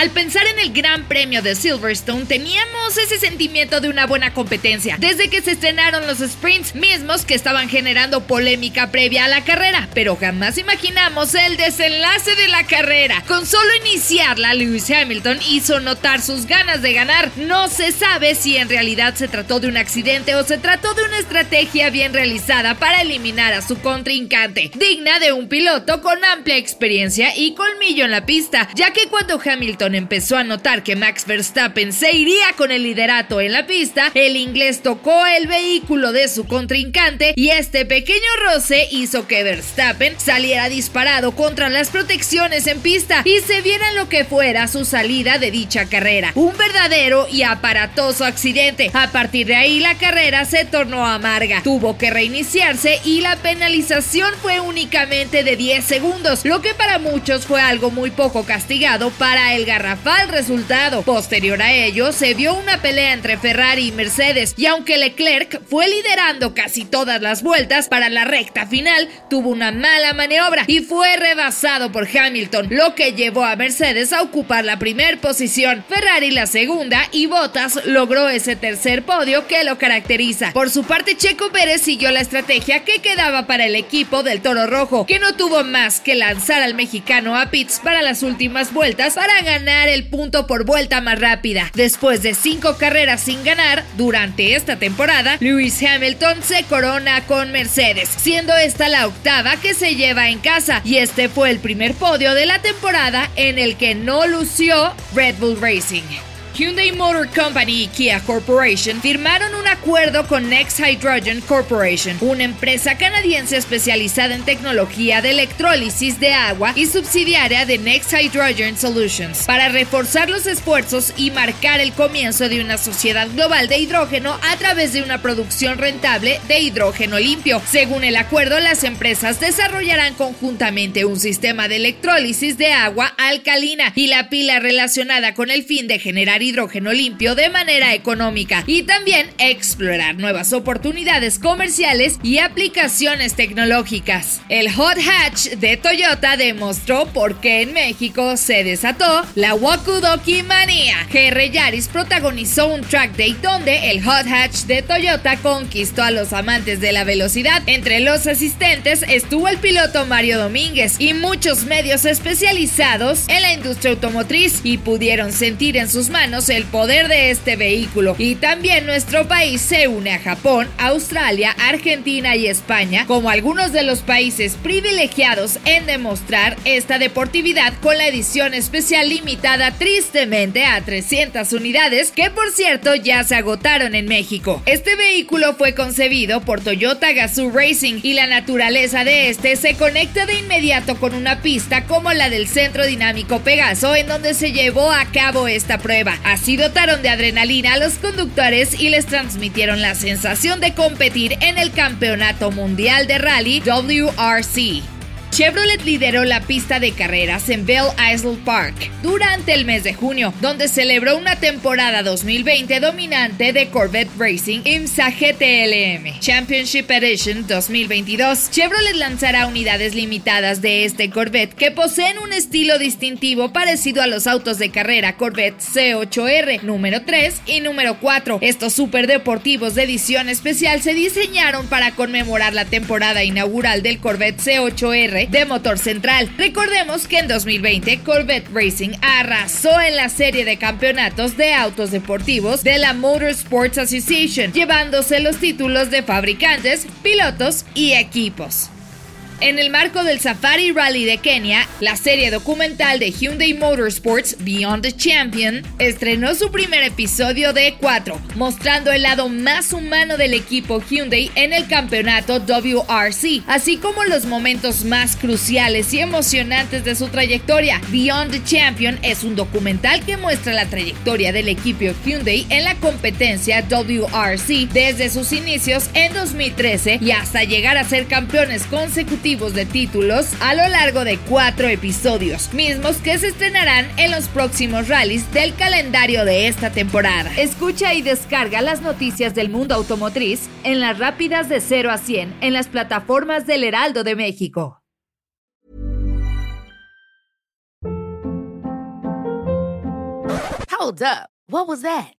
Al pensar en el Gran Premio de Silverstone, teníamos ese sentimiento de una buena competencia, desde que se estrenaron los sprints mismos que estaban generando polémica previa a la carrera, pero jamás imaginamos el desenlace de la carrera. Con solo iniciarla, Lewis Hamilton hizo notar sus ganas de ganar. No se sabe si en realidad se trató de un accidente o se trató de una estrategia bien realizada para eliminar a su contrincante, digna de un piloto con amplia experiencia y colmillo en la pista, ya que cuando Hamilton empezó a notar que Max Verstappen se iría con el liderato en la pista, el inglés tocó el vehículo de su contrincante y este pequeño roce hizo que Verstappen saliera disparado contra las protecciones en pista y se viera lo que fuera su salida de dicha carrera. Un verdadero y aparatoso accidente. A partir de ahí la carrera se tornó amarga. Tuvo que reiniciarse y la penalización fue únicamente de 10 segundos, lo que para muchos fue algo muy poco castigado para el garrafal resultado. Posterior a ello, se vio una pelea entre Ferrari y Mercedes, y aunque Leclerc fue liderando casi todas las vueltas para la recta final, tuvo una mala maniobra y fue rebasado por Hamilton, lo que llevó a Mercedes a ocupar la primera posición, Ferrari la segunda y Bottas logró ese tercer podio que lo caracteriza. Por su parte, Checo Pérez siguió la estrategia que quedaba para el equipo del Toro Rojo, que no tuvo más que lanzar al mexicano a pits para las últimas vueltas para ganar el punto por vuelta más rápida. Después de cinco carreras sin ganar durante esta temporada, Lewis Hamilton se corona con Mercedes, siendo esta la octava que se lleva en casa y este fue el primer podio de la temporada en el que no lució Red Bull Racing. Hyundai Motor Company y Kia Corporation firmaron un acuerdo con Next Hydrogen Corporation, una empresa canadiense especializada en tecnología de electrólisis de agua y subsidiaria de Next Hydrogen Solutions, para reforzar los esfuerzos y marcar el comienzo de una sociedad global de hidrógeno a través de una producción rentable de hidrógeno limpio. Según el acuerdo, las empresas desarrollarán conjuntamente un sistema de electrólisis de agua alcalina y la pila relacionada con el fin de generar hidrógeno limpio de manera económica y también explorar nuevas oportunidades comerciales y aplicaciones tecnológicas. El Hot Hatch de Toyota demostró por qué en México se desató la Wakudoki Manía. GR Yaris protagonizó un track day donde el Hot Hatch de Toyota conquistó a los amantes de la velocidad. Entre los asistentes estuvo el piloto Mario Domínguez y muchos medios especializados en la industria automotriz y pudieron sentir en sus manos el poder de este vehículo. Y también nuestro país se une a Japón, Australia, Argentina y España como algunos de los países privilegiados en demostrar esta deportividad con la edición especial limitada tristemente a 300 unidades que por cierto ya se agotaron en México. Este vehículo fue concebido por Toyota Gazoo Racing y la naturaleza de este se conecta de inmediato con una pista como la del Centro Dinámico Pegaso en donde se llevó a cabo esta prueba. Así dotaron de adrenalina a los conductores y les transmitieron la sensación de competir en el Campeonato Mundial de Rally WRC. Chevrolet lideró la pista de carreras en Bell Isle Park durante el mes de junio, donde celebró una temporada 2020 dominante de Corvette Racing IMSA GTLM Championship Edition 2022. Chevrolet lanzará unidades limitadas de este Corvette que poseen un estilo distintivo parecido a los autos de carrera Corvette C8R número 3 y número 4. Estos superdeportivos de edición especial se diseñaron para conmemorar la temporada inaugural del Corvette C8R de motor central. Recordemos que en 2020 Corvette Racing arrasó en la serie de campeonatos de autos deportivos de la Motorsports Association, llevándose los títulos de fabricantes, pilotos y equipos. En el marco del Safari Rally de Kenia, la serie documental de Hyundai Motorsports Beyond the Champion estrenó su primer episodio de 4, mostrando el lado más humano del equipo Hyundai en el campeonato WRC, así como los momentos más cruciales y emocionantes de su trayectoria. Beyond the Champion es un documental que muestra la trayectoria del equipo Hyundai en la competencia WRC desde sus inicios en 2013 y hasta llegar a ser campeones consecutivos de títulos a lo largo de cuatro episodios, mismos que se estrenarán en los próximos rallies del calendario de esta temporada. Escucha y descarga las noticias del mundo automotriz en las rápidas de 0 a 100 en las plataformas del Heraldo de México. Hold up. What was that?